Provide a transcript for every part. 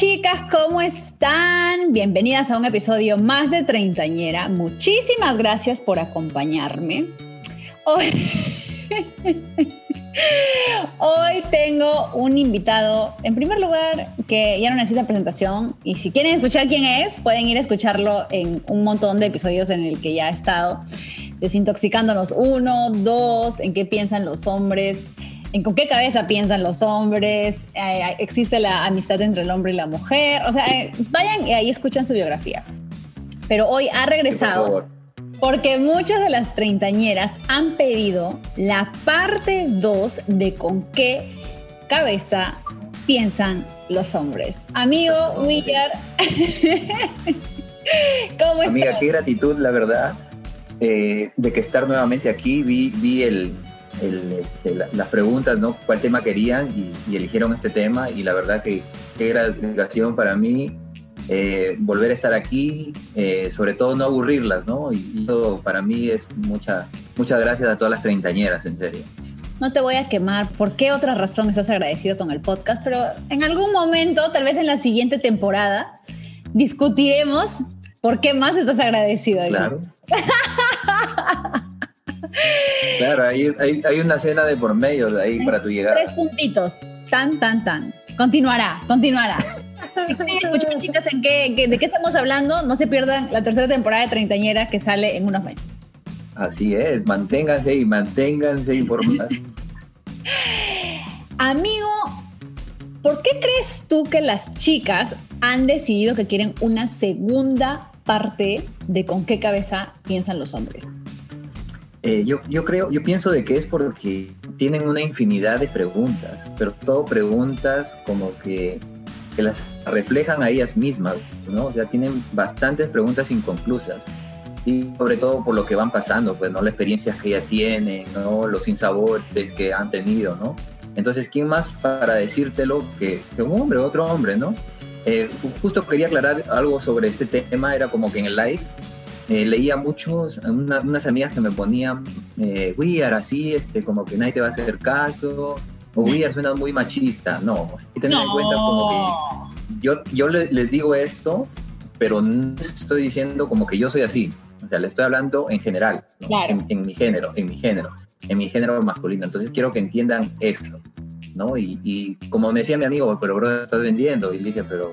Chicas, ¿cómo están? Bienvenidas a un episodio más de Treintañera. Muchísimas gracias por acompañarme. Hoy, tengo un invitado, en primer lugar, que ya no necesita presentación y si quieren escuchar quién es, pueden ir a escucharlo en un montón de episodios en el que ya ha estado desintoxicándonos uno, dos, en qué piensan los hombres, en con qué cabeza piensan los hombres, eh, existe la amistad entre el hombre y la mujer, o sea, eh, vayan y ahí escuchan su biografía. Pero hoy ha regresado porque muchas de las treintañeras han pedido la parte 2 de con qué cabeza piensan los hombres. Amigo Willard, ¿cómo estás? Amiga, qué gratitud, la verdad, eh, de que estar nuevamente aquí. Vi, vi el, este, las preguntas, ¿no? ¿Cuál tema querían? Y, eligieron este tema y la verdad que qué gratificación para mí eh, volver a estar aquí, eh, sobre todo no aburrirlas, ¿no? Y, eso para mí es mucha, muchas gracias a todas las treintañeras, en serio. No te voy a quemar, ¿por qué otra razón estás agradecido con el podcast? Pero en algún momento, tal vez en la siguiente temporada, discutiremos por qué más estás agradecido. Claro. Claro, hay, hay, una cena de por medio de ahí para tu llegada. Tres puntitos. Tan, tan, tan. Continuará, continuará. escuchar, chicas, en qué, de qué estamos hablando, no se pierdan la tercera temporada de Treintañera que sale en unos meses. Así es, manténganse y manténganse informadas. Amigo, ¿por qué crees tú que las chicas han decidido que quieren una segunda parte de con qué cabeza piensan los hombres? Eh, yo, yo creo, yo pienso de que es porque tienen una infinidad de preguntas, pero todo preguntas como que, que las reflejan a ellas mismas, ¿no? O sea, tienen bastantes preguntas inconclusas y sobre todo por lo que van pasando, pues, ¿no? Las experiencias que ella tiene, ¿no? Los insabores que han tenido, ¿no? Entonces, ¿quién más para decírtelo que, que un hombre, otro hombre, ¿no? Eh, justo quería aclarar algo sobre este tema, era como que en el live eh, leía muchos, unas amigas que me ponían, eh, We Are así, este, como que nadie te va a hacer caso, o We Are suena muy machista. No, hay que tener en cuenta como que yo, yo les digo esto, pero no estoy diciendo como que yo soy así. O sea, le estoy hablando en general, en, mi género, en mi género, en mi género masculino. Entonces quiero que entiendan esto. ¿No? Y, como me decía mi amigo, pero bro, estás vendiendo. Y dije, pero,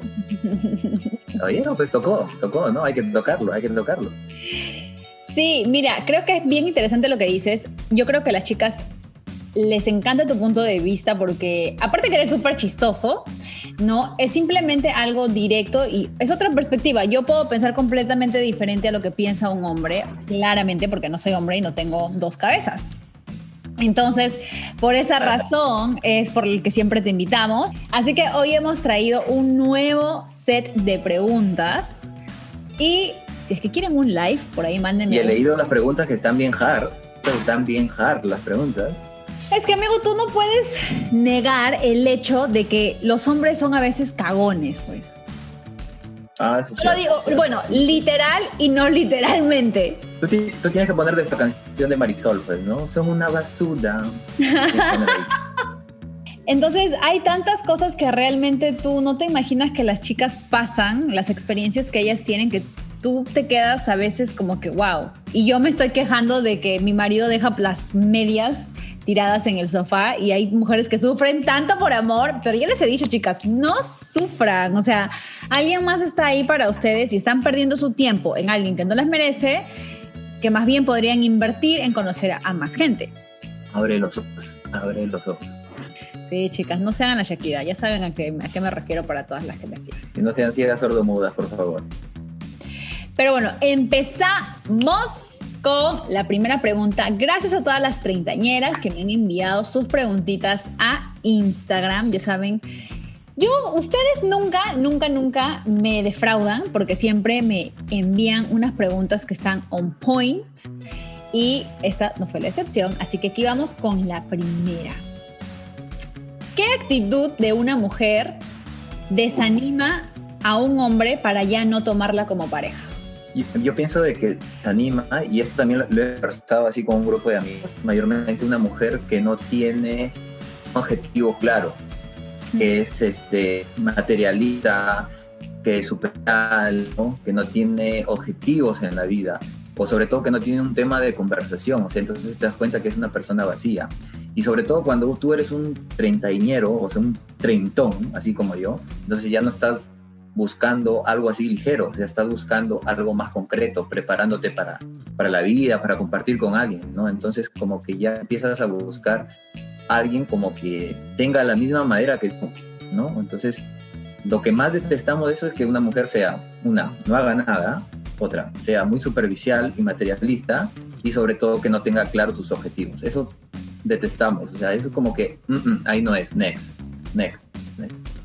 oye, no, pues tocó, tocó, ¿no? Hay que tocarlo, hay que tocarlo. Sí, mira, creo que es bien interesante lo que dices. Yo creo que las chicas les encanta tu punto de vista porque, aparte que eres súper chistoso, ¿no? Es simplemente algo directo y es otra perspectiva. Yo puedo pensar completamente diferente a lo que piensa un hombre, claramente, porque no soy hombre y no tengo dos cabezas. Entonces, por esa razón es por el que siempre te invitamos. Así que hoy hemos traído un nuevo set de preguntas y si es que quieren un live, por ahí mándenme. Y he leído las preguntas que están bien hard. Están bien hard las preguntas. Es que, amigo, tú no puedes negar el hecho de que los hombres son a veces cagones, pues. Ah, eso Lo digo, bueno, literal y no literalmente. Tú, tienes que poner de esta canción de Marisol, pues, ¿no? Son una basura. Entonces, hay tantas cosas que realmente tú no te imaginas que las chicas pasan, las experiencias que ellas tienen, que tú te quedas a veces como que, wow. Y yo me estoy quejando de que mi marido deja las medias tiradas en el sofá y hay mujeres que sufren tanto por amor, pero yo les he dicho, chicas, no sufran, o sea, alguien más está ahí para ustedes y están perdiendo su tiempo en alguien que no les merece, que más bien podrían invertir en conocer a, más gente. Abre los ojos, abre los ojos. Sí, chicas, no sean la Shakira, ya saben a qué, a qué me refiero para todas las que me siguen. Y no sean ciegas sordomudas, por favor. Pero bueno, empezamos la primera pregunta. Gracias a todas las treintañeras que me han enviado sus preguntitas a Instagram. Ya saben, Yo, ustedes nunca, nunca, nunca me defraudan porque siempre me envían unas preguntas que están on point y esta no fue la excepción, así que aquí vamos con la primera. ¿Qué actitud de una mujer desanima a un hombre para ya no tomarla como pareja? Yo, pienso de que anima, y esto también lo, he conversado así con un grupo de amigos, mayormente una mujer que no tiene un objetivo claro, que es este, materialista, que es superal, que no tiene objetivos en la vida, o sobre todo que no tiene un tema de conversación, o sea, entonces te das cuenta que es una persona vacía. Y sobre todo cuando tú eres un treintañero, o sea, un treintón, así como yo, entonces ya no estás buscando algo así ligero, o sea, estás buscando algo más concreto, preparándote para, para la vida, para compartir con alguien, ¿no? Entonces como que ya empiezas a buscar alguien como que tenga la misma madera que tú, ¿no? Entonces, lo que más detestamos de eso es que una mujer sea, una, no haga nada, otra, sea muy superficial y materialista y sobre todo que no tenga claros sus objetivos. Eso detestamos, o sea, eso como que mm, mm, ahí no es, next, next, next.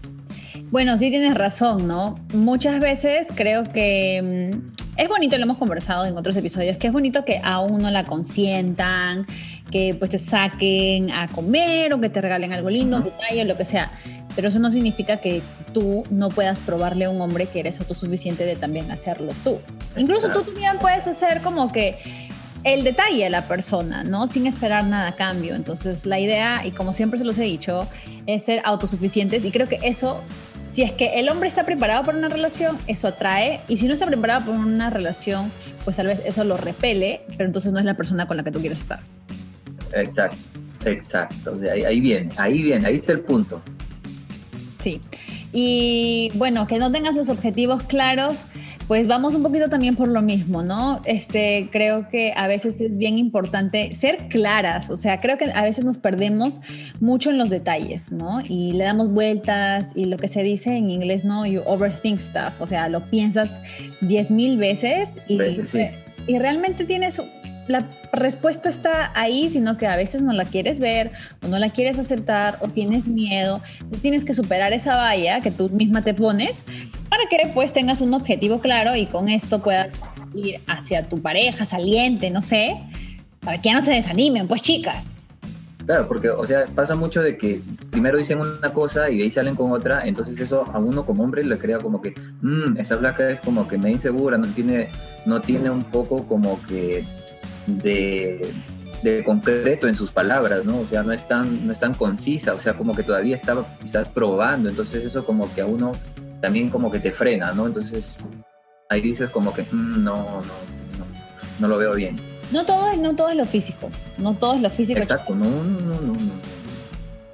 Bueno, sí tienes razón, ¿no? Muchas veces creo que mm, es bonito, lo hemos conversado en otros episodios, que es bonito que a uno la consientan, que pues te saquen a comer o que te regalen algo lindo, un detalle, lo que sea. Pero eso no significa que tú no puedas probarle a un hombre que eres autosuficiente de también hacerlo tú. Incluso tú también puedes hacer como que el detalle a la persona, ¿no? Sin esperar nada a cambio. Entonces, la idea, y como siempre se los he dicho, es ser autosuficientes y creo que eso si es que el hombre está preparado para una relación, eso atrae. Y si no está preparado para una relación, pues tal vez eso lo repele, pero entonces no es la persona con la que tú quieres estar. Exacto, exacto. Ahí, ahí viene, ahí viene, ahí está el punto. Sí. Y bueno, que no tengas los objetivos claros, pues vamos un poquito también por lo mismo, ¿no? Este, creo que a veces es bien importante ser claras, o sea, creo que a veces nos perdemos mucho en los detalles, ¿no? Y le damos vueltas y lo que se dice en inglés, ¿no? You overthink stuff, o sea, lo piensas diez mil veces y, y realmente tienes la respuesta está ahí, sino que a veces no la quieres ver o no la quieres aceptar o tienes miedo. tienes que superar esa valla que tú misma te pones para que después tengas un objetivo claro y con esto puedas ir hacia tu pareja saliente, no sé, para que ya no se desanimen, pues chicas. Claro, porque, o sea, pasa mucho de que primero dicen una cosa y de ahí salen con otra, entonces eso a uno como hombre le crea como que, mmm, esa blanca es como que me insegura, no tiene, no tiene un poco como que de, de, concreto en sus palabras, ¿no? O sea, no es, tan, no es tan concisa, o sea, como que todavía estaba quizás probando, entonces eso como que a uno también como que te frena, ¿no? Entonces ahí dices como que mm, no, no, no, no, lo veo bien. No todo, no todo es lo físico, no todo es lo físico. Exacto, no, no, no, no.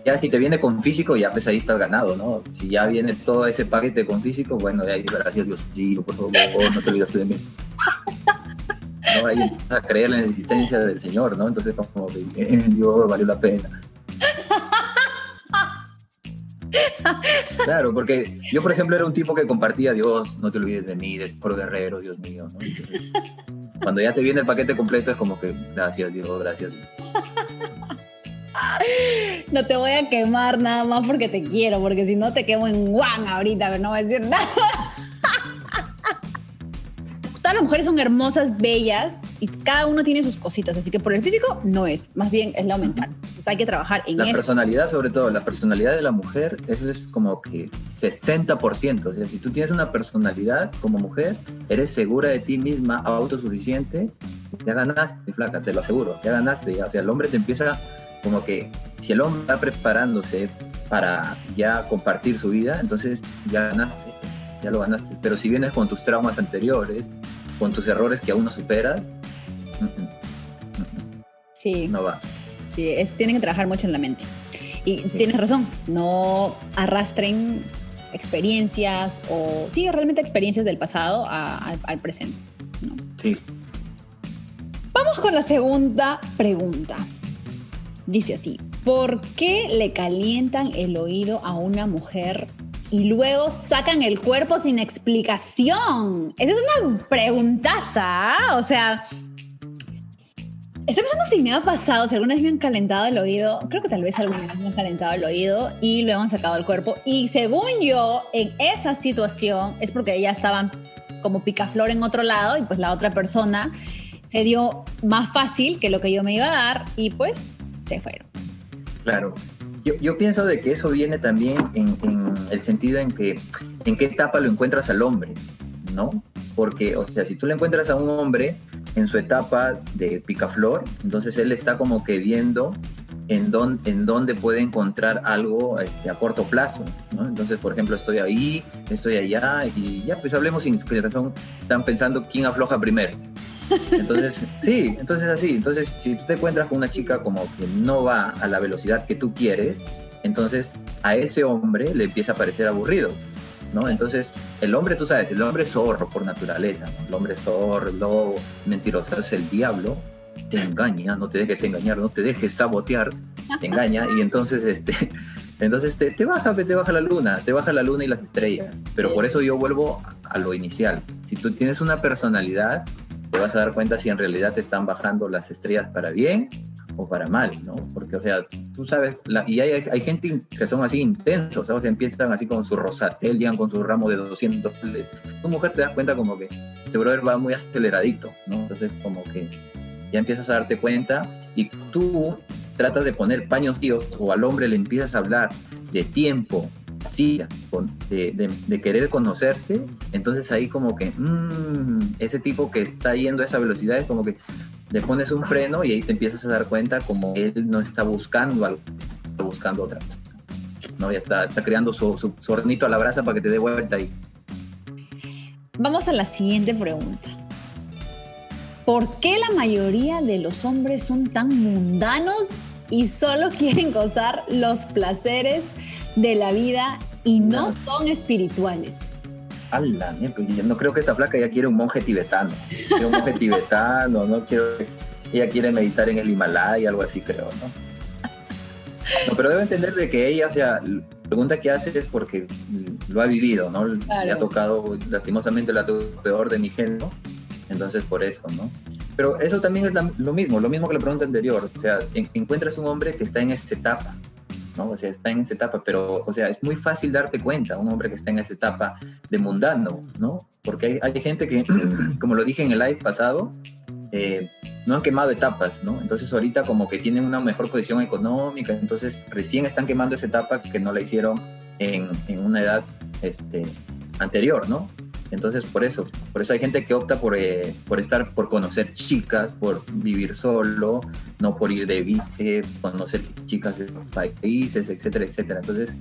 Ya si te viene con físico, ya pues ahí estás ganado, ¿no? Si ya viene todo ese paquete con físico, bueno, de ahí gracias Dios, sí, por favor, no te olvides de mí. ¿no? Ahí a creer en la existencia del Señor, ¿no? Entonces, como que Dios valió la pena. Claro, porque yo, por ejemplo, era un tipo que compartía Dios, no te olvides de mí, de por guerrero, Dios mío, ¿no? Entonces, cuando ya te viene el paquete completo es como que gracias Dios, gracias. No te voy a quemar nada más porque te quiero, porque si no te quemo en guan ahorita, pero no voy a decir nada las mujeres son hermosas, bellas y cada uno tiene sus cositas, así que por el físico no es, más bien es lo mental. Entonces hay que trabajar en La personalidad, sobre todo, la personalidad de la mujer, eso es como que 60%. O sea, si tú tienes una personalidad como mujer, eres segura de ti misma, autosuficiente, ya ganaste, flaca, te lo aseguro, ya ganaste. Ya. O sea, el hombre te empieza como que si el hombre está preparándose para ya compartir su vida, entonces ya ganaste, ya lo ganaste. Pero si vienes con tus traumas anteriores, con tus errores que aún no superas, sí. no va. Sí, es, tienen que trabajar mucho en la mente. Y tienes razón, no arrastren experiencias o, sí, realmente experiencias del pasado al presente. Sí. Vamos con la segunda pregunta. Dice así, ¿por qué le calientan el oído a una mujer y luego sacan el cuerpo sin explicación? Esa es una preguntaza, ¿ah? o sea, Estoy pensando si me ha pasado, si alguna vez me han calentado el oído. Creo que tal vez alguna vez me han calentado el oído y luego han sacado el cuerpo. Y según yo, en esa situación es porque ya estaban como picaflor en otro lado y pues la otra persona se dio más fácil que lo que yo me iba a dar y pues se fueron. Claro. Yo, pienso de que eso viene también en, en el sentido en que en qué etapa lo encuentras al hombre, ¿no? Porque, o sea, si tú le encuentras a un hombre en su etapa de picaflor, entonces él está como que viendo en, en dónde puede encontrar algo este, a corto plazo. ¿no? Entonces, por ejemplo, estoy ahí, estoy allá, y ya, pues hablemos sin razón, están pensando quién afloja primero. Entonces, sí, entonces así. Entonces, si tú te encuentras con una chica como que no va a la velocidad que tú quieres, entonces a ese hombre le empieza a parecer aburrido. ¿no? Entonces, el hombre, tú sabes, el hombre es zorro por naturaleza, el hombre es zorro, lobo, mentiroso, es el diablo, te engaña, no te dejes engañar, no te dejes sabotear, te engaña y entonces, este, entonces te, te baja, te baja la luna, te baja la luna y las estrellas. Pero por eso yo vuelvo a lo inicial. Si tú tienes una personalidad, te vas a dar cuenta si en realidad te están bajando las estrellas para bien o para mal, ¿no? Porque, o sea, tú sabes, y hay, hay, gente que son así intensos, sea, empiezan así con su rosatel, llegan con su ramo de 200 Tu mujer te das cuenta como que este brother va muy aceleradito, ¿no? Entonces, como que ya empiezas a darte cuenta y tú tratas de poner paños tíos o al hombre le empiezas a hablar de tiempo, así, de, de, querer conocerse, entonces ahí como que mmm, ese tipo que está yendo a esa velocidad es como que le pones un freno y ahí te empiezas a dar cuenta como él no está buscando algo, está buscando otra cosa. ¿no? Ya está, está creando su, su, hornito a la brasa para que te dé vuelta ahí. Vamos a la siguiente pregunta. ¿Por qué la mayoría de los hombres son tan mundanos y solo quieren gozar los placeres de la vida y no son espirituales? ala, pues no creo que esta flaca ya quiere un monje tibetano. Quiere un monje tibetano, ¿no? Quiero, ella quiere meditar en el Himalaya, algo así, creo, ¿no? no pero debe entender de que ella, o sea, la pregunta que hace es porque lo ha vivido, ¿no? Le ha tocado, lastimosamente, la peor de mi género, entonces por eso, ¿no? Pero eso también es lo mismo, lo mismo que la pregunta anterior, o sea, encuentras un hombre que está en esta etapa, ¿no? O sea, está en esa etapa, pero, o sea, es muy fácil darte cuenta, un hombre que está en esa etapa de mundano, ¿no? Porque hay, gente que, como lo dije en el live pasado, eh, no han quemado etapas, ¿no? Entonces ahorita como que tienen una mejor posición económica, entonces recién están quemando esa etapa que no la hicieron en, en una edad este, anterior, ¿no? Entonces, por eso, por eso hay gente que opta por, eh, por estar, por conocer chicas, por vivir solo, no por ir de viaje, conocer chicas de países, etcétera, etcétera. Entonces,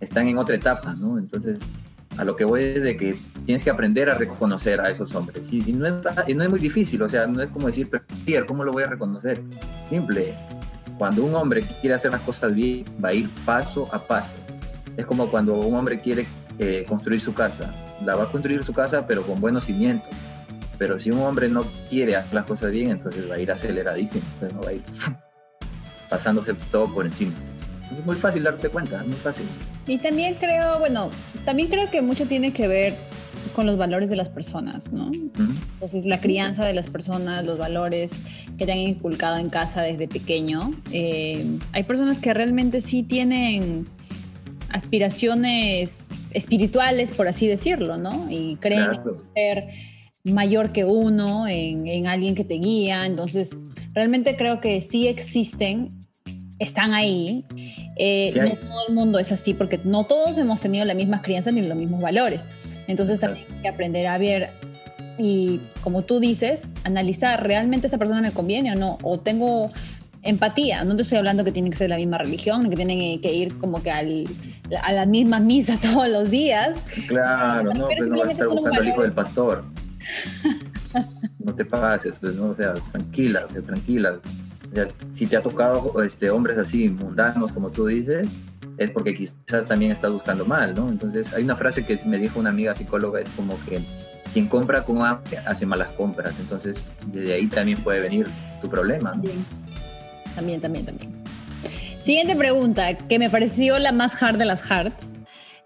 están en otra etapa, ¿no? Entonces, a lo que voy es de que tienes que aprender a reconocer a esos hombres. Y, no, es, y no es muy difícil, o sea, no es como decir, pero ¿cómo lo voy a reconocer? Simple. Cuando un hombre quiere hacer las cosas bien, va a ir paso a paso. Es como cuando un hombre quiere eh, construir su casa la va a construir su casa, pero con buenos cimientos. Pero si un hombre no quiere hacer las cosas bien, entonces va a ir aceleradísimo, entonces no va a ir pasándose todo por encima. Es muy fácil darte cuenta, muy fácil. Y también creo, bueno, también creo que mucho tiene que ver con los valores de las personas, ¿no? Entonces, la crianza de las personas, los valores que te han inculcado en casa desde pequeño. Eh, hay personas que realmente sí tienen aspiraciones espirituales, por así decirlo, ¿no? Y creen ser mayor que uno, en, alguien que te guía. Entonces, realmente creo que sí existen, están ahí. Eh, no todo el mundo es así, porque no todos hemos tenido la misma crianza ni los mismos valores. Entonces, también hay que aprender a ver y, como tú dices, analizar, ¿realmente esa persona me conviene o no? O tengo empatía. No te estoy hablando que tienen que ser la misma religión, que tienen que ir como que al, a las mismas misas todos los días. Claro, no, pues no vas a estar buscando al hijo del pastor. no te pases, pues, ¿no? O sea, tranquila, o sea, tranquila. si te ha tocado este, hombres así mundanos, como tú dices, es porque quizás también estás buscando mal, ¿no? Entonces, hay una frase que me dijo una amiga psicóloga, es como que quien compra con hambre hace malas compras. Entonces, desde ahí también puede venir tu problema. ¿no? También, también, también. Siguiente pregunta, que me pareció la más hard de las hards.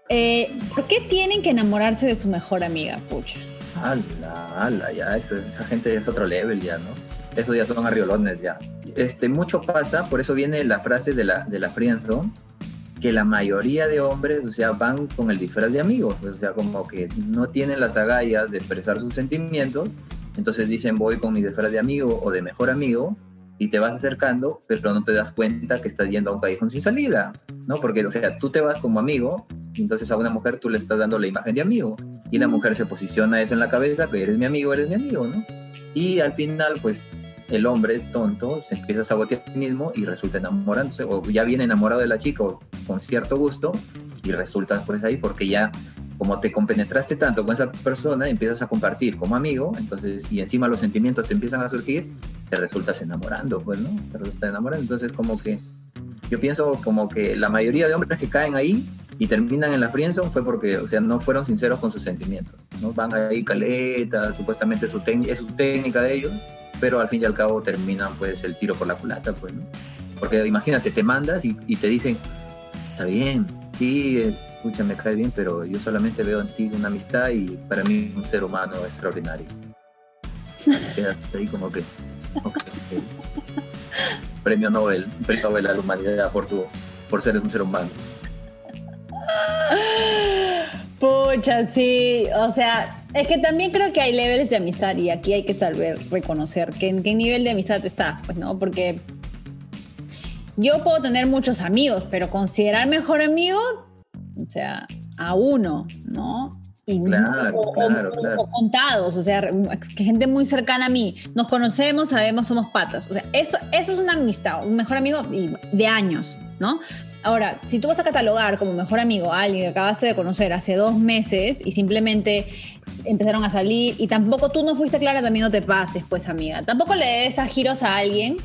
Eh, ¿Por qué tienen que enamorarse de su mejor amiga, pucha? Ala, ala, ya, esa, esa gente es otro level ya, ¿no? esos ya son arriolones ya. Este, mucho pasa, por eso viene la frase de la, de la friendzone, que la mayoría de hombres, o sea, van con el disfraz de amigos, o sea, como que no tienen las agallas de expresar sus sentimientos, entonces dicen voy con mi disfraz de amigo o de mejor amigo, y te vas acercando, pero no te das cuenta que estás yendo a un callejón sin salida, ¿no? Porque, o sea, tú te vas como amigo, entonces a una mujer tú le estás dando la imagen de amigo, y la mujer se posiciona eso en la cabeza, que eres mi amigo, eres mi amigo, ¿no? Y al final, pues, el hombre tonto se empieza a sabotear a mismo y resulta enamorándose, o ya viene enamorado de la chica con cierto gusto, y resulta pues ahí porque ya como te compenetraste tanto con esa persona, empiezas a compartir como amigo, entonces, y encima los sentimientos te empiezan a surgir, te resultas enamorando, pues, ¿no? Te resultas enamorando. Entonces, como que yo pienso como que la mayoría de hombres que caen ahí y terminan en la friendzone fue porque, o sea, no fueron sinceros con sus sentimientos, ¿no? Van ahí caletas, supuestamente su es su técnica de ellos, pero al fin y al cabo terminan, pues, el tiro por la culata, pues, ¿no? Porque imagínate, te mandas y, te dicen, está bien, sí, escucha, me cae bien, pero yo solamente veo en ti una amistad y para mí un ser humano extraordinario. Quedas ahí como que, premio Nobel, premio Nobel a la humanidad por, tu, por ser un ser humano. Pucha, sí, o sea, es que también creo que hay niveles de amistad y aquí hay que saber reconocer que en qué nivel de amistad está, pues, ¿no? Porque yo puedo tener muchos amigos, pero considerar mejor amigo o sea, a uno, ¿no? Y claro, o, claro, claro. contados, o sea, gente muy cercana a mí. Nos conocemos, sabemos, somos patas. O sea, eso, eso es una amistad, un mejor amigo de años, ¿no? Ahora, si tú vas a catalogar como mejor amigo a alguien que acabaste de conocer hace dos meses y simplemente empezaron a salir y tampoco tú no fuiste clara, también no te pases, pues amiga. Tampoco le des a giros a alguien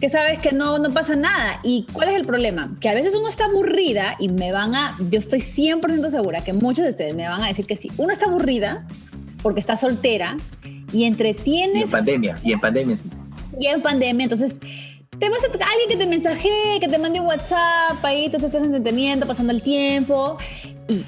que sabes que no, no pasa nada. ¿Y cuál es el problema? Que a veces uno está aburrida y me van a, yo estoy 100% segura que muchos de ustedes me van a decir que sí. Uno está aburrida porque está soltera y entretienes. Y en pandemia, y en pandemia sí. Y en pandemia, entonces te vas a alguien que te mensajee, que te mande un WhatsApp, ahí tú te estás entreteniendo, pasando el tiempo y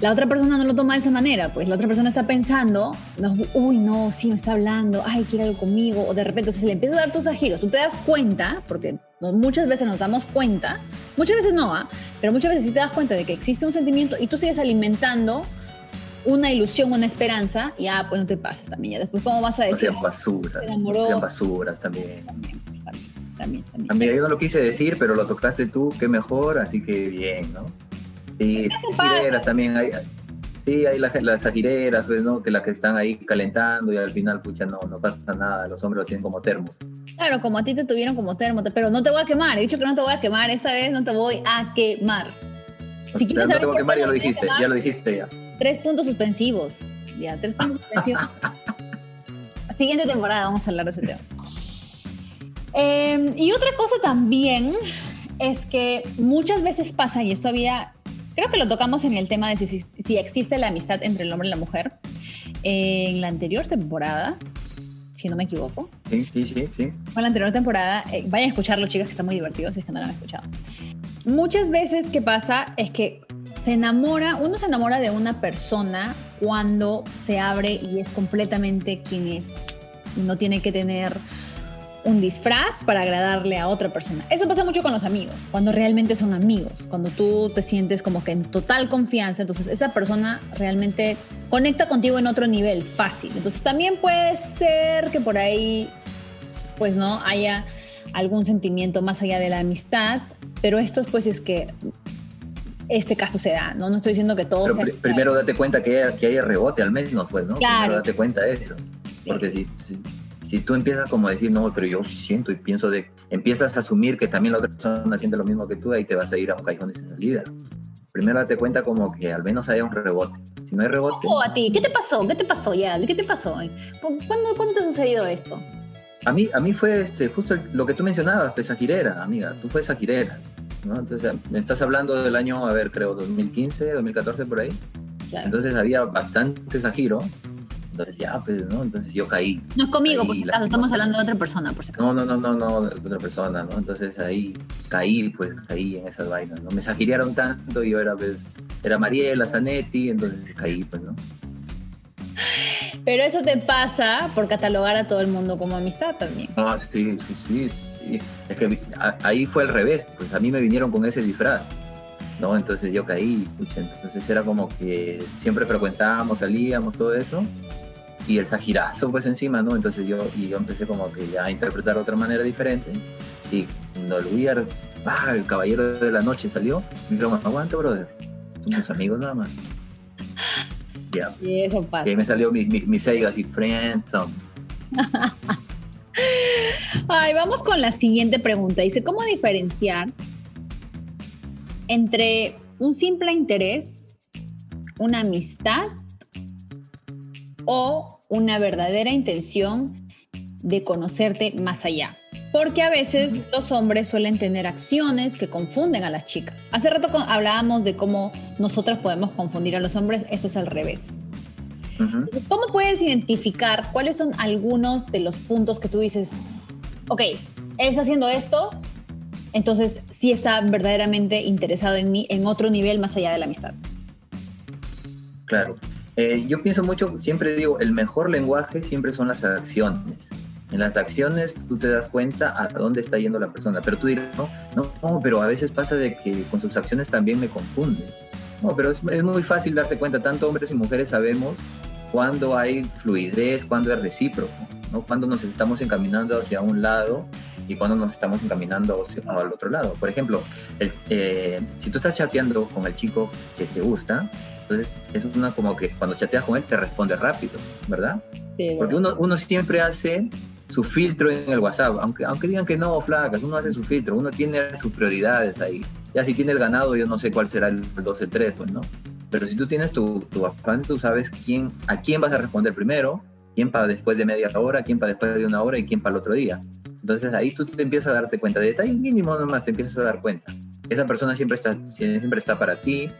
la otra persona no lo toma de esa manera, pues la otra persona está pensando, no, uy, no, sí me está hablando, ay, quiere algo conmigo, o de repente se le empieza a dar tus agiros, tú te das cuenta, porque muchas veces nos damos cuenta, muchas veces no, ¿ah? pero muchas veces sí te das cuenta de que existe un sentimiento y tú sigues alimentando una ilusión, una esperanza, y ah, pues no te pases también, ya después cómo vas a decir. No sean basuras, no sean basuras también. También, también, también. Amiga, yo no lo quise decir, pero lo tocaste tú, qué mejor, así que bien, ¿no? Sí, gireras también hay. Sí, hay las, las agireras, pues, ¿no? Que las que están ahí calentando y al final, pucha, no, no pasa nada, los hombres lo tienen como termos. Claro, como a ti te tuvieron como termo, pero no te voy a quemar, he dicho que no te voy a quemar, esta vez no te voy a quemar. Si quieres no te voy a quemar, ya lo dijiste, ya lo dijiste ya. Tres puntos suspensivos, ya, tres puntos suspensivos. Siguiente temporada vamos a hablar de ese tema. Em, y otra cosa también es que muchas veces pasa, y esto había Creo que lo tocamos en el tema de si, existe la amistad entre el hombre y la mujer. en la anterior temporada, si no me equivoco. Sí, sí, sí. sí. Fue la anterior temporada. Eh, vayan a escucharlo, chicas, que está muy divertido si es que no lo han escuchado. Muchas veces, ¿qué pasa? Es que se enamora, uno se enamora de una persona cuando se abre y es completamente quien es. No tiene que tener un disfraz para agradarle a otra persona. Eso pasa mucho con los amigos, cuando realmente son amigos, cuando tú te sientes como que en total confianza, entonces esa persona realmente conecta contigo en otro nivel, fácil. Entonces también puede ser que por ahí, pues no, haya algún sentimiento más allá de la amistad, pero esto pues es que este caso se da, ¿no? No estoy diciendo que todo sea... Primero date cuenta que haya, que haya rebote al menos, pues, ¿no? Claro. Primero date cuenta de eso. Porque si, si tú empiezas como a decir, no, pero yo siento y pienso de, empiezas a asumir que también la otra persona siente lo mismo que tú, ahí te vas a ir a un callejón de salida. Primero date cuenta como que al menos haya un rebote. Si no hay rebote... ¿Qué a ti? ¿Qué te pasó? ¿Qué te pasó, ya? ¿Qué te pasó? ¿Cuándo, ¿Cuándo te ha sucedido esto? A mí, a mí fue este, justo lo que tú mencionabas, pues girera, amiga. Tú fue esa girera. ¿no? Entonces, me estás hablando del año, a ver, creo, 2015, 2014, por ahí. Entonces había bastante giro entonces ya, pues, ¿no? Entonces yo caí. No es conmigo, por si acaso, estamos hablando de otra persona, por si acaso. No, no, no, no, no, es otra persona, ¿no? Entonces ahí caí, pues caí en esas vainas, ¿no? Me sagirearon tanto, yo era, pues, era Mariela, Zanetti, entonces caí, pues, ¿no? Pero eso te pasa por catalogar a todo el mundo como amistad también. Ah, sí, sí, sí, sí. Es que ahí fue al revés, pues a mí me vinieron con ese disfraz. ¿no? Entonces yo caí, entonces era como que siempre frecuentábamos, salíamos, todo eso, y el sajirazo pues encima, ¿no? Entonces yo, y yo empecé como que ya a interpretar de otra manera diferente, y cuando el Weird, ah, el caballero de la noche salió, me dijeron, aguanta, brother, somos amigos nada más. Ya. Y eso pasa. Y me salió mi, mi, mi Sega así, friendzone. Ay, vamos con la siguiente pregunta. Dice, ¿cómo diferenciar entre un simple interés, una amistad o una verdadera intención de conocerte más allá. Porque a veces los hombres suelen tener acciones que confunden a las chicas. Hace rato hablábamos de cómo nosotros podemos confundir a los hombres, eso es al revés. Entonces, ¿cómo puedes identificar cuáles son algunos de los puntos que tú dices, ok, él está haciendo esto, entonces sí está verdaderamente interesado en mí en otro nivel más allá de la amistad. Claro. Eh, yo pienso mucho, siempre digo, el mejor lenguaje siempre son las acciones. En las acciones tú te das cuenta a dónde está yendo la persona, pero tú dirás, no, no, pero a veces pasa de que con sus acciones también me confunde. No, pero es, es muy fácil darse cuenta, tanto hombres y mujeres sabemos cuándo hay fluidez, cuándo es recíproco, ¿no? cuándo nos estamos encaminando hacia un lado y cuando nos estamos encaminando al otro lado. Por ejemplo, eh, si tú estás chateando con el chico que te gusta, entonces es una como que cuando chateas con él te responde rápido, ¿verdad? Porque uno, uno siempre hace su filtro en el WhatsApp, aunque, aunque digan que no, flacas, uno hace su filtro, uno tiene sus prioridades ahí. Ya si tienes ganado, yo no sé cuál será el 12-3, pues, ¿no? Pero si tú tienes tu, tu afán, tú sabes quién, a quién vas a responder primero, quién para después de media hora, quién para después de una hora y quién para el otro día. Entonces ahí tú te empiezas a darte cuenta, de detalles mínimos nomás te empiezas a dar cuenta. Esa persona siempre está, siempre está para ti,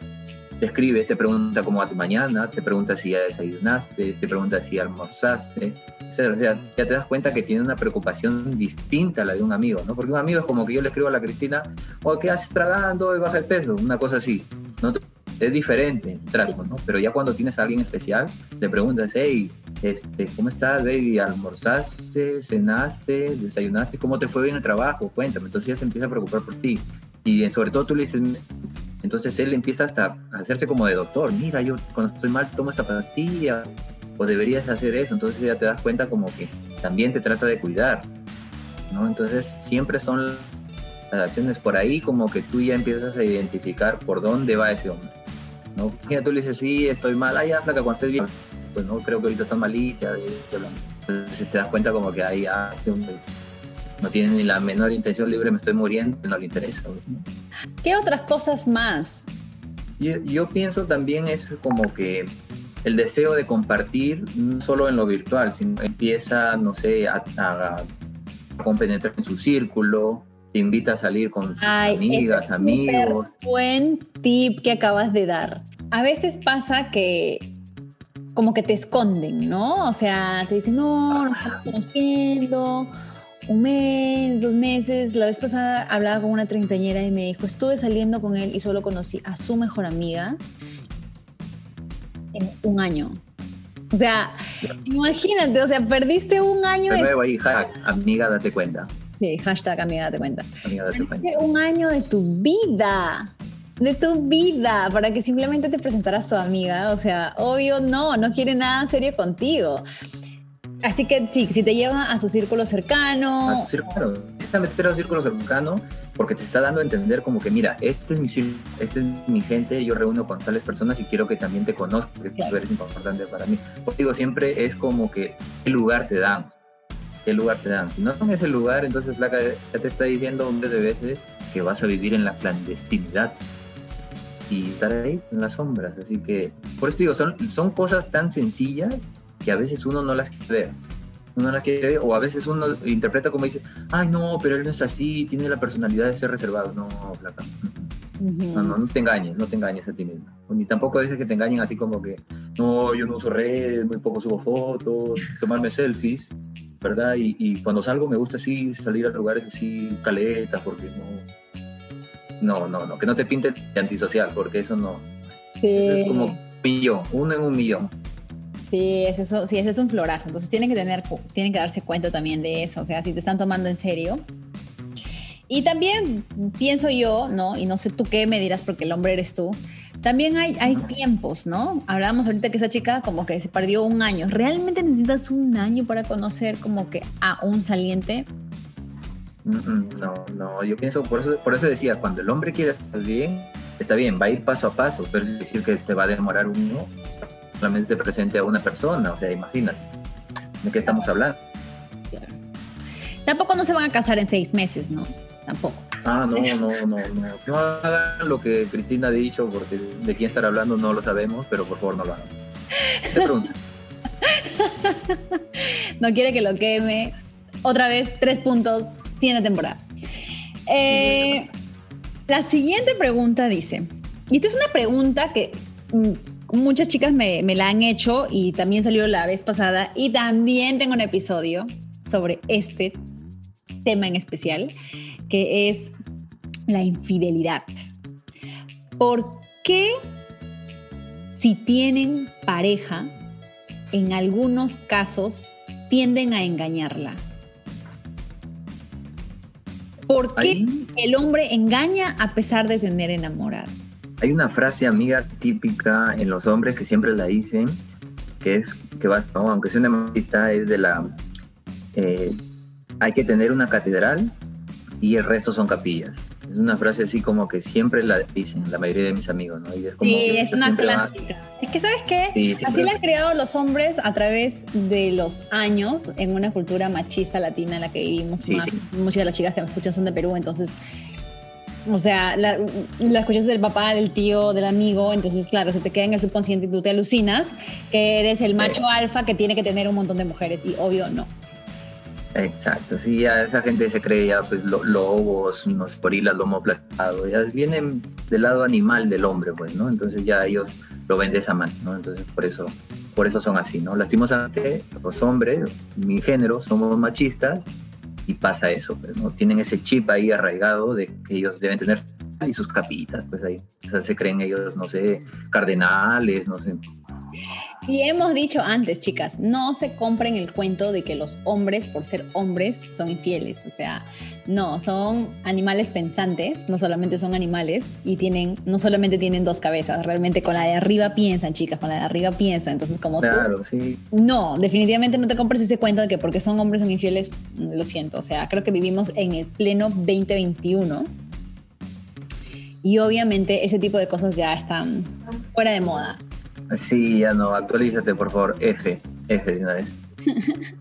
te escribe, te pregunta cómo va tu mañana, te pregunta si ya desayunaste, te pregunta si almorzaste, O sea, ya te das cuenta que tiene una preocupación distinta a la de un amigo, ¿no? Porque un amigo es como que yo le escribo a la Cristina, o oh, ¿qué haces tragando y baja el peso? Una cosa así. ¿no? Es diferente trato, ¿no? Pero ya cuando tienes a alguien especial, le preguntas, hey, este, ¿cómo estás, baby? ¿Almorzaste? ¿Cenaste? ¿Desayunaste? ¿Cómo te fue bien el trabajo? Cuéntame. Entonces ya se empieza a preocupar por ti. Y sobre todo tú le dices, entonces él empieza hasta a hacerse como de doctor. Mira, yo cuando estoy mal tomo esta pastilla o deberías hacer eso. Entonces ya te das cuenta como que también te trata de cuidar, ¿no? Entonces siempre son las acciones por ahí como que tú ya empiezas a identificar por dónde va ese hombre, ¿no? Ya tú le dices, sí, estoy mal, ay, ya, cuando estoy bien, pues no, creo que ahorita está malita, entonces te das cuenta como que ahí, ah, este no tiene ni la menor intención libre, me estoy muriendo, no le interesa. ¿Qué otras cosas más? Yo, yo, pienso también es como que el deseo de compartir, no solo en lo virtual, sino empieza, no sé, a, a, a compenetrar en su círculo, te invita a salir con sus amigas, amigos. Buen tip que acabas de dar. A veces pasa que como que te esconden, ¿no? O sea, te dicen, no, no estamos conociendo, un mes, dos meses. La vez pasada hablaba con una treintañera y me dijo, estuve saliendo con él y solo conocí a su mejor amiga en un año. O sea, imagínate, o sea, perdiste un año. De nuevo ahí, amiga, date cuenta. Sí, hashtag amiga, date cuenta. Amiga, date cuenta. Un año de tu vida de tu vida para que simplemente te presentara a su amiga. O sea, obvio no, no quiere nada serio contigo. Así que sí, si te lleva a su círculo cercano. A su círculo, meter a su círculo cercano porque te está dando a entender como que, mira, este es mi este es mi gente, yo reúno con tales personas y quiero que también te conozcan, porque tú eres importante para mí. Pues digo, siempre es como que qué lugar te dan, qué lugar te dan. Si no en ese lugar, entonces Flaca ya te está diciendo un de veces que vas a vivir en la clandestinidad y estar ahí en las sombras. Así que, por eso digo, son, son cosas tan sencillas que a veces uno no las quiere ver. Uno las quiere ver, o a veces uno interpreta como dice, ay, no, pero él no es así, tiene la personalidad de ser reservado. No, flaca. No, no, no te engañes, no te engañes a ti mismo. Ni tampoco dices que te engañen así como que, no, yo no uso redes, muy poco subo fotos, tomarme selfies, ¿verdad? Y, y cuando salgo me gusta así salir a lugares así, caletas, porque no, no, no, no, que no te pinten de antisocial, porque eso no. es como un millón, uno en un millón. Sí, eso, sí, ese es un florazo. Entonces tienen que tener, tienen que darse cuenta también de eso. O sea, si te están tomando en serio. Y también pienso yo, ¿no? Y no sé tú qué me dirás porque el hombre eres tú. También hay, hay tiempos, ¿no? Hablábamos ahorita que esa chica como que se perdió un año. ¿Realmente necesitas un año para conocer como que a un saliente? No, no, yo pienso, por eso, por eso decía, cuando el hombre quiere estar bien, está bien, va a ir paso a paso, pero es decir que te va a demorar uno solamente presente a una persona, o sea, imagínate, ¿de qué estamos hablando? Tampoco no se van a casar en seis meses, ¿no? Tampoco. Ah, no, no, no, no. No hagan lo que Cristina ha dicho, porque de quién estar hablando no lo sabemos, pero por favor no lo hagan. Te pregunto. no quiere que lo queme. Otra vez, tres puntos, siguiente temporada. Eh, la siguiente pregunta dice, y esta es una pregunta que mm, muchas chicas me, la han hecho y también salió la vez pasada y también tengo un episodio sobre este tema en especial, que es la infidelidad. ¿Por qué si tienen pareja, en algunos casos tienden a engañarla? ¿Por qué el hombre engaña a pesar de tener enamorado? Hay una frase amiga típica en los hombres que siempre la dicen, que es que va, aunque sea una machista, es de la eh, hay que tener una catedral y el resto son capillas. Es una frase así como que siempre la dicen la mayoría de mis amigos, ¿no? es sí, es una clásica. Es que, ¿sabes qué? así la han creado los hombres a través de los años en una cultura machista latina en la que vivimos más. Muchas de las chicas que me escuchan son de Perú, entonces... O sea, la, la, escuchas del papá, del tío, del amigo, entonces claro, se te queda en el subconsciente y tú te alucinas que eres el macho alfa que tiene que tener un montón de mujeres y obvio no. Exacto, sí, ya esa gente se cree ya pues lobos, unos gorilas, lomo platado, ya vienen del lado animal del hombre, pues, ¿no? Entonces ya ellos lo ven de esa manera, ¿no? Entonces por eso, por eso son así, ¿no? Lastimosamente los hombres, mi género, somos machistas y pasa eso, pues, ¿no? Tienen ese chip ahí arraigado de que ellos deben tener y sus capitas, pues ahí, se creen ellos, no sé, cardenales, no sé, y hemos dicho antes, chicas, no se compren el cuento de que los hombres, por ser hombres, son infieles. O sea, no, son animales pensantes, no solamente son animales y tienen, no solamente tienen dos cabezas, realmente con la de arriba piensan, chicas, con la de arriba piensan. Entonces, como claro, sí. No, definitivamente no te compres ese cuento de que porque son hombres son infieles, lo siento. O sea, creo que vivimos en el pleno 2021. Y obviamente ese tipo de cosas ya están fuera de moda. Sí, ya no, actualízate por favor, F, F de una vez.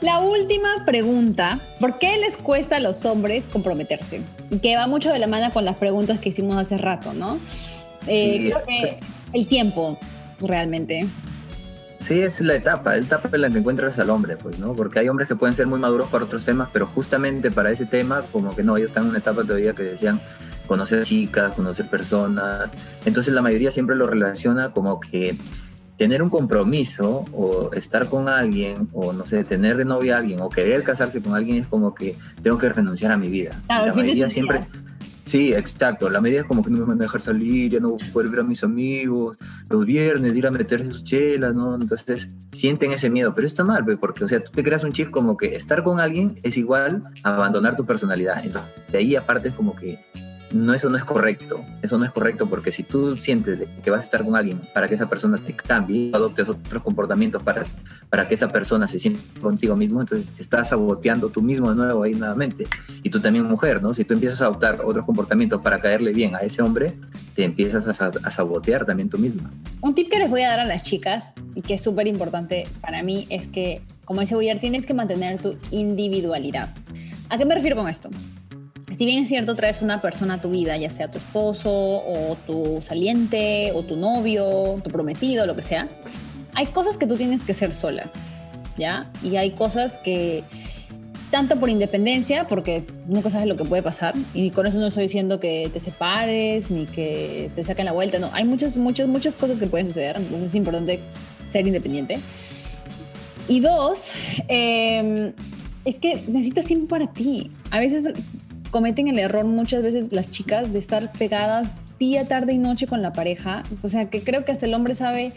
La última pregunta, ¿por qué les cuesta a los hombres comprometerse? Y que va mucho de la mano con las preguntas que hicimos hace rato, ¿no? Eh, creo que el tiempo, realmente. Sí, es la etapa, la etapa en la que encuentras al hombre, pues, ¿no? Porque hay hombres que pueden ser muy maduros para otros temas, pero justamente para ese tema, como que no, ellos están en una etapa todavía que decían, conocer chicas, conocer personas. Entonces la mayoría siempre lo relaciona como que tener un compromiso o estar con alguien o no sé, tener de novia a alguien o querer casarse con alguien es como que tengo que renunciar a mi vida. la mayoría siempre... Sí, exacto. La medida es como que no me van a dejar salir, ya no voy a poder ver a mis amigos, los viernes, ir a meterse sus chelas, ¿no? Entonces sienten ese miedo, pero está mal, porque, o sea, tú te creas un chip como que estar con alguien es igual a abandonar tu personalidad. Entonces, de ahí aparte es como que no, eso no es correcto. Eso no es correcto porque si tú sientes que vas a estar con alguien para que esa persona te cambie, adoptes otros comportamientos para, para que esa persona se sienta contigo mismo, entonces te estás saboteando tú mismo de nuevo ahí nuevamente. Y tú también mujer, ¿no? Si tú empiezas a adoptar otros comportamientos para caerle bien a ese hombre, te empiezas a, sabotear también tú misma. Un tip que les voy a dar a las chicas y que es súper importante para mí es que, como dice Boyer, tienes que mantener tu individualidad. ¿A qué me refiero con esto? Si bien es cierto, traes una persona a tu vida, ya sea tu esposo o tu saliente o tu novio, tu prometido, lo que sea, hay cosas que tú tienes que ser sola, ¿ya? Y hay cosas que, tanto por independencia, porque nunca sabes lo que puede pasar, y con eso no estoy diciendo que te separes ni que te saquen la vuelta, no, hay muchas, muchas, muchas cosas que pueden suceder, entonces es importante ser independiente. Y dos, em, es que necesitas tiempo para ti. A veces cometen el error muchas veces las chicas de estar pegadas día, tarde y noche con la pareja. O sea, que creo que hasta el hombre sabe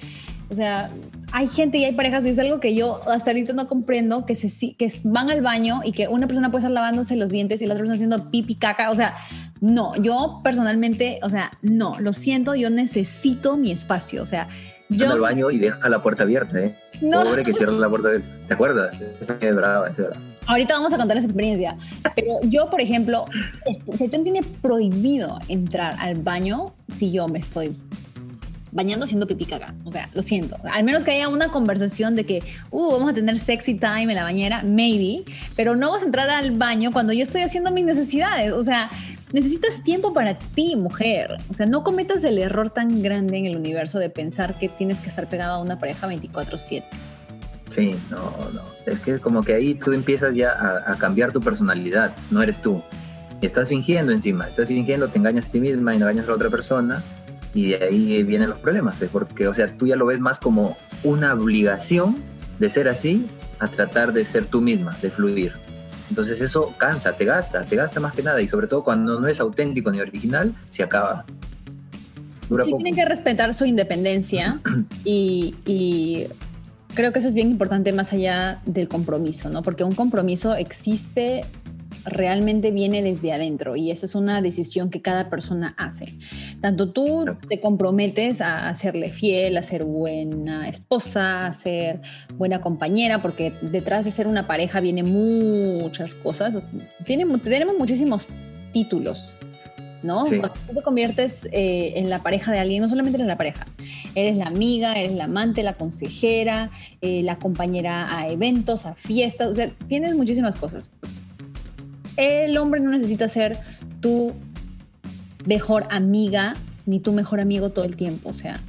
O sea, hay gente y hay parejas, y es algo que yo hasta ahorita no comprendo, que, se, que van al baño y que una persona puede estar lavándose los dientes y la otra persona haciendo pipi, caca. O sea, no, yo personalmente, o sea, no, lo siento, yo necesito mi espacio. O sea, yo... al baño y deja la puerta abierta, ¿eh? No. Pobre que cierra la puerta abierta. ¿Te acuerdas? Esa es brava, es verdad. Ahorita vamos a contar esa experiencia. Pero yo, por ejemplo, este, tiene prohibido entrar al baño si yo me estoy bañando haciendo pipí caca. O sea, lo siento. Al menos que haya una conversación de que, uh, vamos a tener sexy time en la bañera, maybe, pero no vas a entrar al baño cuando yo estoy haciendo mis necesidades. O sea, necesitas tiempo para ti, mujer. O sea, no cometas el error tan grande en el universo de pensar que tienes que estar pegado a una pareja 24/7. Sí, no, no. Es que como que ahí tú empiezas ya a, a cambiar tu personalidad, no eres tú. Estás fingiendo encima, estás fingiendo, te engañas a ti misma y engañas a la otra persona y de ahí vienen los problemas, pues, porque, o sea, tú ya lo ves más como una obligación de ser así a tratar de ser tú misma, de fluir. Entonces eso cansa, te gasta, te gasta más que nada y sobre todo cuando no es auténtico ni original, se acaba. Dura sí, tienen que respetar su independencia y, y creo que eso es bien importante más allá del compromiso, ¿no? Porque un compromiso existe realmente viene desde adentro y esa es una decisión que cada persona hace. Tanto tú te comprometes a, serle fiel, a ser buena esposa, a ser buena compañera, porque detrás de ser una pareja viene muchas cosas. tenemos muchísimos títulos, ¿no? Cuando tú te conviertes eh, en la pareja de alguien, no solamente eres la pareja, eres la amiga, eres la amante, la consejera, eh, la compañera a eventos, a fiestas, o sea, tienes muchísimas cosas el hombre no necesita ser tu mejor amiga ni tu mejor amigo todo el tiempo, o sea,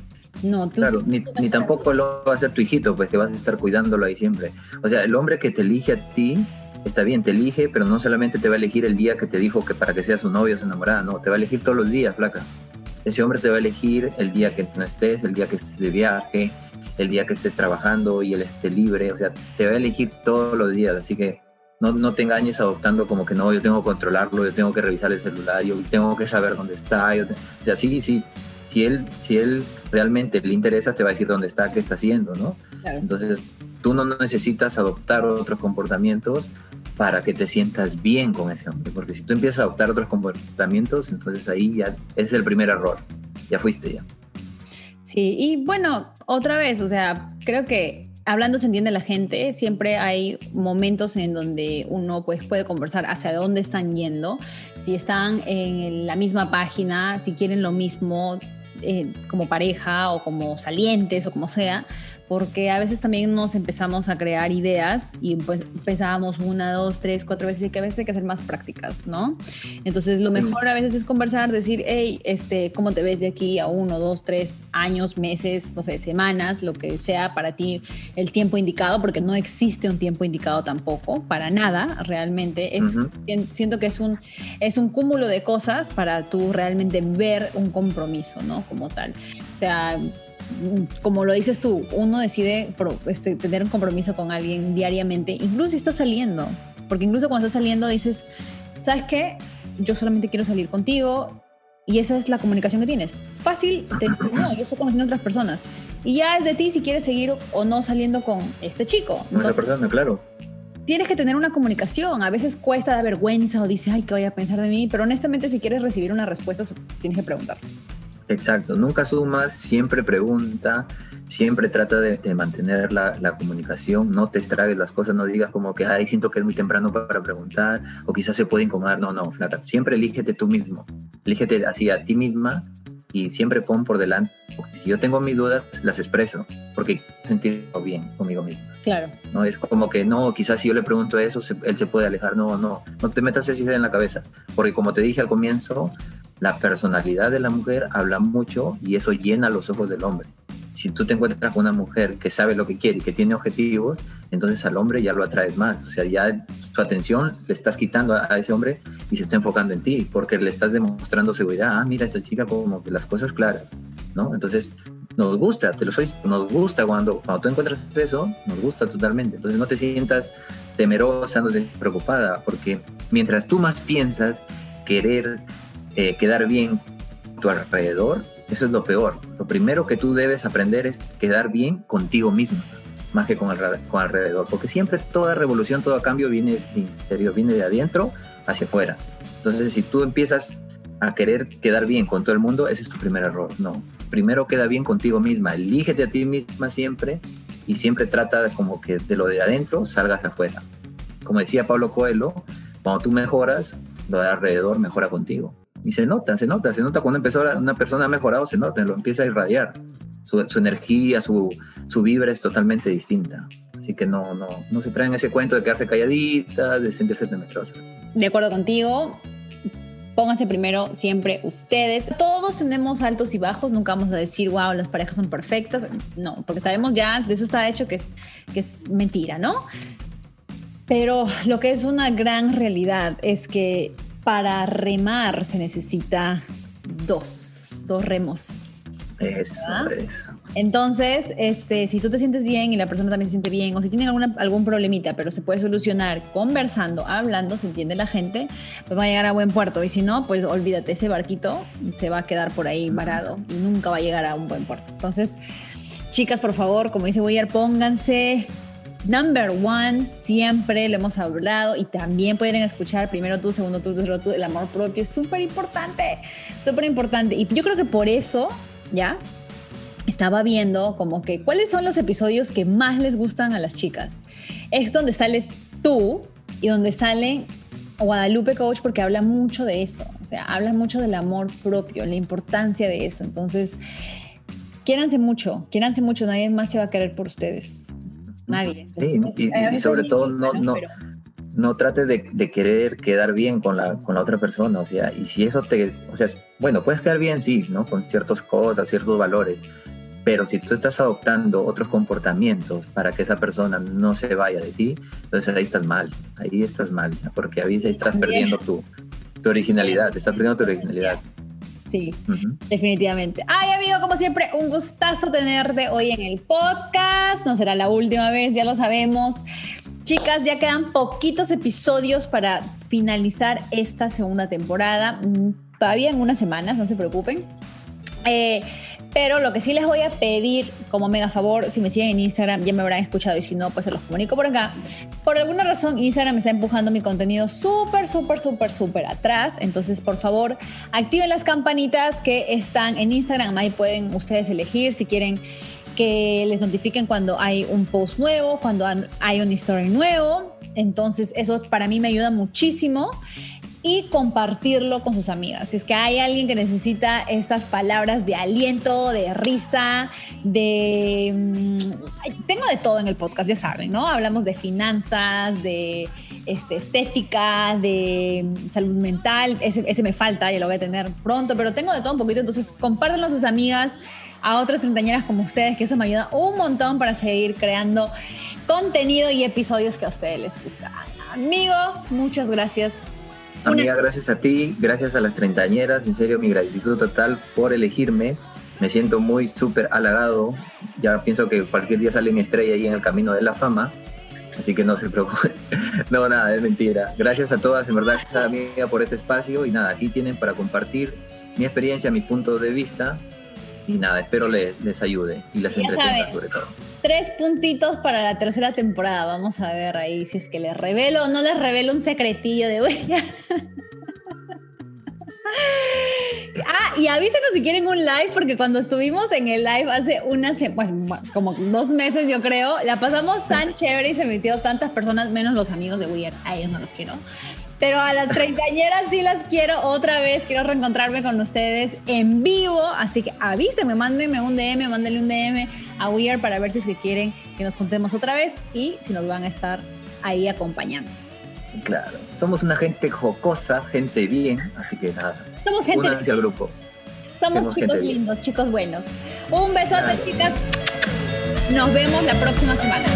no. claro, ni, tampoco lo va a ser tu hijito, pues que vas a estar cuidándolo ahí siempre. O sea, el hombre que te elige a ti, está bien, te elige, pero no solamente te va a elegir el día que te dijo que para que seas su novia o su enamorada, no, te va a elegir todos los días, flaca. Ese hombre te va a elegir el día que no estés, el día que estés de viaje, el día que estés trabajando y él esté libre, o sea, te va a elegir todos los días, así que no, no te engañes adoptando como que no, yo tengo que controlarlo, yo tengo que revisar el celular, yo tengo que saber dónde está. Yo o sea, sí, sí, si él, si él realmente le interesa, te va a decir dónde está, qué está haciendo, ¿no? Entonces, tú no necesitas adoptar otros comportamientos para que te sientas bien con ese hombre, porque si tú empiezas a adoptar otros comportamientos, entonces ahí ya es el primer error, ya fuiste ya. Sí, y bueno, otra vez, o sea, creo que hablando se entiende la gente, siempre hay momentos en donde uno pues, puede conversar hacia dónde están yendo, si están en la misma página, si quieren lo mismo, eh, como pareja o como salientes o como sea, porque a veces también nos empezamos a crear ideas y pues empezábamos una, dos, tres, cuatro veces y que a veces hay que hacer más prácticas, ¿no? Entonces lo mejor a veces es conversar, decir, hey, este, ¿cómo te ves de aquí a uno, dos, tres años, meses, no sé, semanas, lo que sea para ti el tiempo indicado, porque no existe un tiempo indicado tampoco, para nada, realmente. Es, Siento que es un, es un cúmulo de cosas para tú realmente ver un compromiso, ¿no? Como tal. O sea, como lo dices tú, uno decide este, tener un compromiso con alguien diariamente, incluso si está saliendo, porque incluso cuando estás saliendo dices, ¿sabes qué? Yo solamente quiero salir contigo y esa es la comunicación que tienes. Fácil, te, no, yo estoy conociendo a otras personas. Y ya es de ti si quieres seguir o no saliendo con este chico. Esa persona, claro. Tienes que tener una comunicación. A veces cuesta, da vergüenza o dice, ay, ¿qué voy a pensar de mí? Pero honestamente, si quieres recibir una respuesta, tienes que preguntar. Exacto, nunca sumas, siempre pregunta, siempre trata de, mantener la, comunicación, no te tragues las cosas, no digas como que, ay, siento que es muy temprano para, preguntar, o quizás se puede incomodar, no, no, flaca, siempre elígete tú mismo, elígete así a ti misma y siempre pon por delante, si yo tengo mis dudas, las expreso, porque sentir bien conmigo mismo. Claro. No es como que, no, quizás si yo le pregunto eso, él se puede alejar, no, no, no te metas esa idea en la cabeza, porque como te dije al comienzo, la personalidad de la mujer habla mucho y eso llena los ojos del hombre. Si tú te encuentras con una mujer que sabe lo que quiere y que tiene objetivos, entonces al hombre ya lo atraes más. O sea, ya su atención le estás quitando a, ese hombre y se está enfocando en ti porque le estás demostrando seguridad. Ah, mira, esta chica como que las cosas claras, ¿no? Entonces, nos gusta, te lo soy, nos gusta cuando, cuando tú encuentras eso, nos gusta totalmente. Entonces no te sientas temerosa, no te preocupada, porque mientras tú más piensas querer eh, quedar bien tu alrededor, Eso es lo peor. Lo primero que tú debes aprender es quedar bien contigo mismo, más que con, el, con alrededor. Porque siempre toda revolución, todo cambio viene de interior, viene de adentro hacia afuera. Entonces, si tú empiezas a querer quedar bien con todo el mundo, ese es tu primer error. No. Primero queda bien contigo misma. Elígete a ti misma siempre y siempre trata como que de lo de adentro salgas afuera. Como decía Pablo Coelho, cuando tú mejoras, lo de alrededor mejora contigo. Y se nota, se nota, se nota cuando empezó una persona ha mejorado, se nota, lo empieza a irradiar. Su, su energía, su, su, vibra es totalmente distinta. Así que no, no, no se traen ese cuento de quedarse calladita, de sentirse temerosa. De acuerdo contigo, pónganse primero siempre ustedes. Todos tenemos altos y bajos, nunca vamos a decir, wow, las parejas son perfectas. No, porque sabemos ya, de eso está hecho que es, que es mentira, ¿no? Pero lo que es una gran realidad es que para remar se necesita dos, dos remos. Eso, eso. Entonces, este, si tú te sientes bien y la persona también se siente bien, o si tienen alguna, algún problemita, pero se puede solucionar conversando, hablando, se entiende la gente, pues va a llegar a buen puerto. Y si no, pues olvídate, ese barquito se va a quedar por ahí varado y nunca va a llegar a un buen puerto. Entonces, chicas, por favor, como dice Boyer, pónganse Number one, siempre lo hemos hablado y también pueden escuchar primero tú, segundo tú, tercero tú, el amor propio es súper importante, súper importante. Y yo creo que por eso, ¿ya? Estaba viendo como que cuáles son los episodios que más les gustan a las chicas. Es donde sales tú y donde sale Guadalupe Coach porque habla mucho de eso, o sea, habla mucho del amor propio, la importancia de eso. Entonces, quiéranse mucho, quiéranse mucho, nadie más se va a querer por ustedes nadie. Sí, y, sobre todo no, no, no trates de, de, querer quedar bien con la, con la otra persona, o sea, y si eso te, o sea, bueno, puedes quedar bien, sí, ¿no? Con ciertas cosas, ciertos valores, pero si tú estás adoptando otros comportamientos para que esa persona no se vaya de ti, entonces ahí estás mal, ahí estás mal, porque ahí estás perdiendo tu, tu originalidad, estás perdiendo tu originalidad. Sí, definitivamente. Ay, amigo, como siempre, un gustazo tenerte hoy en el podcast. No será la última vez, ya lo sabemos. Chicas, ya quedan poquitos episodios para finalizar esta segunda temporada. Mm, todavía en unas semanas, no se preocupen. Eh, pero lo que sí les voy a pedir como mega favor, si me siguen en Instagram ya me habrán escuchado y si no, pues se los comunico por acá. Por alguna razón Instagram me está empujando mi contenido súper, súper, súper, súper atrás. Entonces, por favor, activen las campanitas que están en Instagram. Ahí pueden ustedes elegir si quieren que les notifiquen cuando hay un post nuevo, cuando hay un story nuevo. Entonces, eso para mí me ayuda muchísimo y compartirlo con sus amigas. Si es que hay alguien que necesita estas palabras de aliento, de risa, de... Mm, tengo de todo en el podcast, ya saben, ¿no? Hablamos de finanzas, de este, estética, de salud mental. Ese, me falta, ya lo voy a tener pronto, pero tengo de todo un poquito. Entonces, compártanlo a sus amigas, a otras treintañeras como ustedes, que eso me ayuda un montón para seguir creando contenido y episodios que a ustedes les gusta. Amigos, muchas gracias Amiga, gracias a ti, gracias a las treintañeras, en serio mi gratitud total por elegirme. Me siento muy súper halagado. Ya pienso que cualquier día sale mi estrella ahí en el camino de la fama. Así que no se preocupen. no, nada, es mentira. Gracias a todas, en verdad, amiga, por este espacio. Y nada, aquí tienen para compartir mi experiencia, mi punto de vista. Y nada, espero les, les ayude y las entretenga sobre todo. Tres puntitos para la tercera temporada. Vamos a ver ahí si es que les revelo o no les revelo un secretillo de huella. Ah, y avísenos si quieren un live, porque cuando estuvimos en el live hace unas, pues como dos meses yo creo, la pasamos tan chévere y se metió tantas personas, menos los amigos de Weird, a ellos no los quiero. Pero a las treintañeras sí las quiero otra vez, quiero reencontrarme con ustedes en vivo, así que avísenme, mándenme un DM, mándenle un DM a Weird para ver si es que quieren que nos contemos otra vez y si nos van a estar ahí acompañando. Claro, somos una gente jocosa, gente bien, así que nada. Somos gente. al grupo. Somos chicos lindos, chicos buenos. Un besote, chicas. Nos vemos la próxima semana.